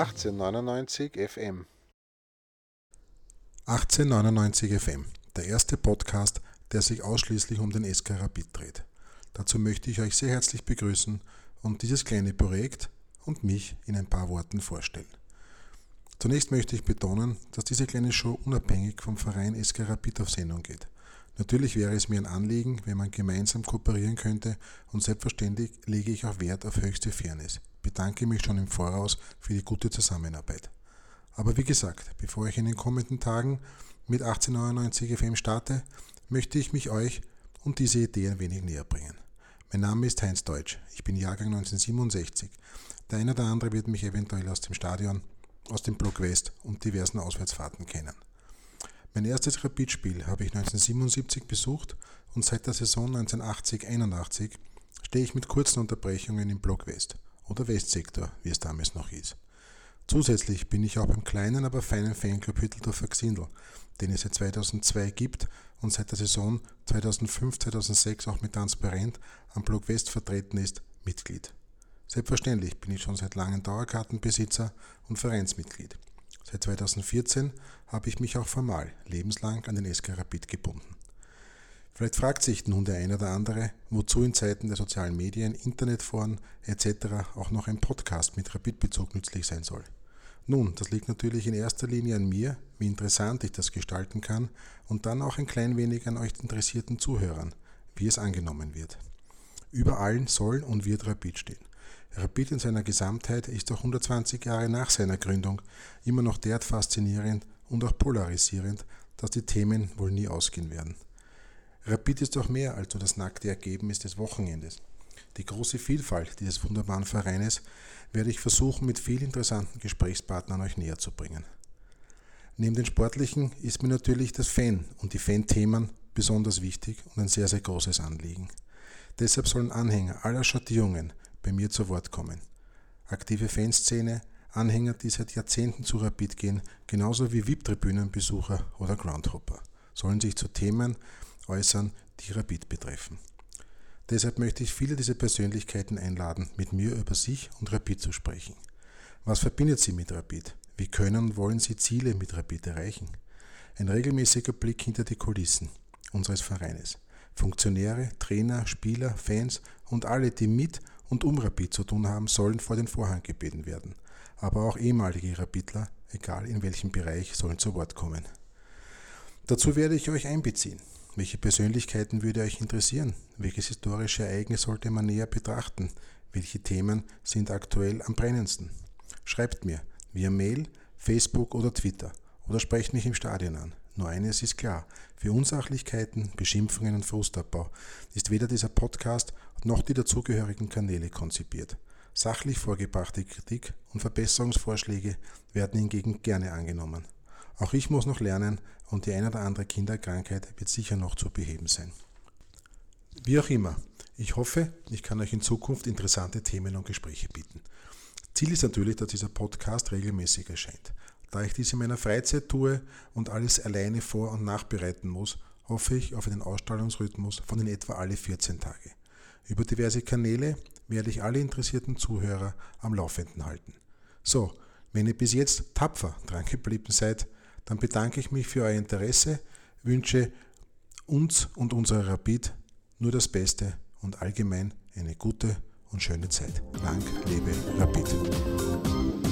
1899 FM 1899 FM, der erste Podcast, der sich ausschließlich um den SK Rapid dreht. Dazu möchte ich euch sehr herzlich begrüßen und dieses kleine Projekt und mich in ein paar Worten vorstellen. Zunächst möchte ich betonen, dass diese kleine Show unabhängig vom Verein SK Rapid auf Sendung geht. Natürlich wäre es mir ein Anliegen, wenn man gemeinsam kooperieren könnte und selbstverständlich lege ich auch Wert auf höchste Fairness. Bedanke mich schon im Voraus für die gute Zusammenarbeit. Aber wie gesagt, bevor ich in den kommenden Tagen mit 1899 FM starte, möchte ich mich euch und diese Idee ein wenig näher bringen. Mein Name ist Heinz Deutsch, ich bin Jahrgang 1967. Der eine oder andere wird mich eventuell aus dem Stadion, aus dem Block West und diversen Auswärtsfahrten kennen. Mein erstes Rapidspiel habe ich 1977 besucht und seit der Saison 1980-81 stehe ich mit kurzen Unterbrechungen im Block West oder Westsektor, wie es damals noch hieß. Zusätzlich bin ich auch beim kleinen, aber feinen Fanclub Hütteldorfer Xindl, den es seit 2002 gibt und seit der Saison 2005-2006 auch mit Transparent am Block West vertreten ist, Mitglied. Selbstverständlich bin ich schon seit langem Dauerkartenbesitzer und Vereinsmitglied. Seit 2014 habe ich mich auch formal lebenslang an den SK Rapid gebunden. Vielleicht fragt sich nun der eine oder andere, wozu in Zeiten der sozialen Medien, Internetforen etc. auch noch ein Podcast mit Rapid-Bezug nützlich sein soll. Nun, das liegt natürlich in erster Linie an mir, wie interessant ich das gestalten kann und dann auch ein klein wenig an euch interessierten Zuhörern, wie es angenommen wird. Über allen soll und wird Rapid stehen. Rapid in seiner Gesamtheit ist auch 120 Jahre nach seiner Gründung immer noch derart faszinierend und auch polarisierend, dass die Themen wohl nie ausgehen werden. Rapid ist auch mehr als nur das nackte Ergebnis des Wochenendes. Die große Vielfalt dieses wunderbaren Vereines werde ich versuchen, mit vielen interessanten Gesprächspartnern euch näher zu bringen. Neben den sportlichen ist mir natürlich das Fan und die Fan-Themen besonders wichtig und ein sehr, sehr großes Anliegen. Deshalb sollen Anhänger aller Schattierungen bei mir zu Wort kommen. Aktive Fanszene, Anhänger, die seit Jahrzehnten zu Rapid gehen, genauso wie VIP-Tribünenbesucher oder Groundhopper, sollen sich zu Themen äußern, die Rapid betreffen. Deshalb möchte ich viele dieser Persönlichkeiten einladen, mit mir über sich und Rapid zu sprechen. Was verbindet sie mit Rapid? Wie können und wollen sie Ziele mit Rapid erreichen? Ein regelmäßiger Blick hinter die Kulissen unseres Vereines. Funktionäre, Trainer, Spieler, Fans und alle, die mit und um Rapid zu tun haben, sollen vor den Vorhang gebeten werden. Aber auch ehemalige Rapidler, egal in welchem Bereich, sollen zu Wort kommen. Dazu werde ich euch einbeziehen. Welche Persönlichkeiten würde euch interessieren? Welches historische Ereignis sollte man näher betrachten? Welche Themen sind aktuell am brennendsten? Schreibt mir via Mail, Facebook oder Twitter oder sprecht mich im Stadion an. Nur eines ist klar, für Unsachlichkeiten, Beschimpfungen und Frustabbau ist weder dieser Podcast noch die dazugehörigen Kanäle konzipiert. Sachlich vorgebrachte Kritik und Verbesserungsvorschläge werden hingegen gerne angenommen. Auch ich muss noch lernen und die eine oder andere Kinderkrankheit wird sicher noch zu beheben sein. Wie auch immer, ich hoffe, ich kann euch in Zukunft interessante Themen und Gespräche bieten. Ziel ist natürlich, dass dieser Podcast regelmäßig erscheint. Da ich dies in meiner Freizeit tue und alles alleine vor- und nachbereiten muss, hoffe ich auf einen Ausstrahlungsrhythmus von in etwa alle 14 Tage. Über diverse Kanäle werde ich alle interessierten Zuhörer am Laufenden halten. So, wenn ihr bis jetzt tapfer dran geblieben seid, dann bedanke ich mich für euer Interesse, wünsche uns und unserer Rapid nur das Beste und allgemein eine gute und schöne Zeit. Lang lebe Rapid.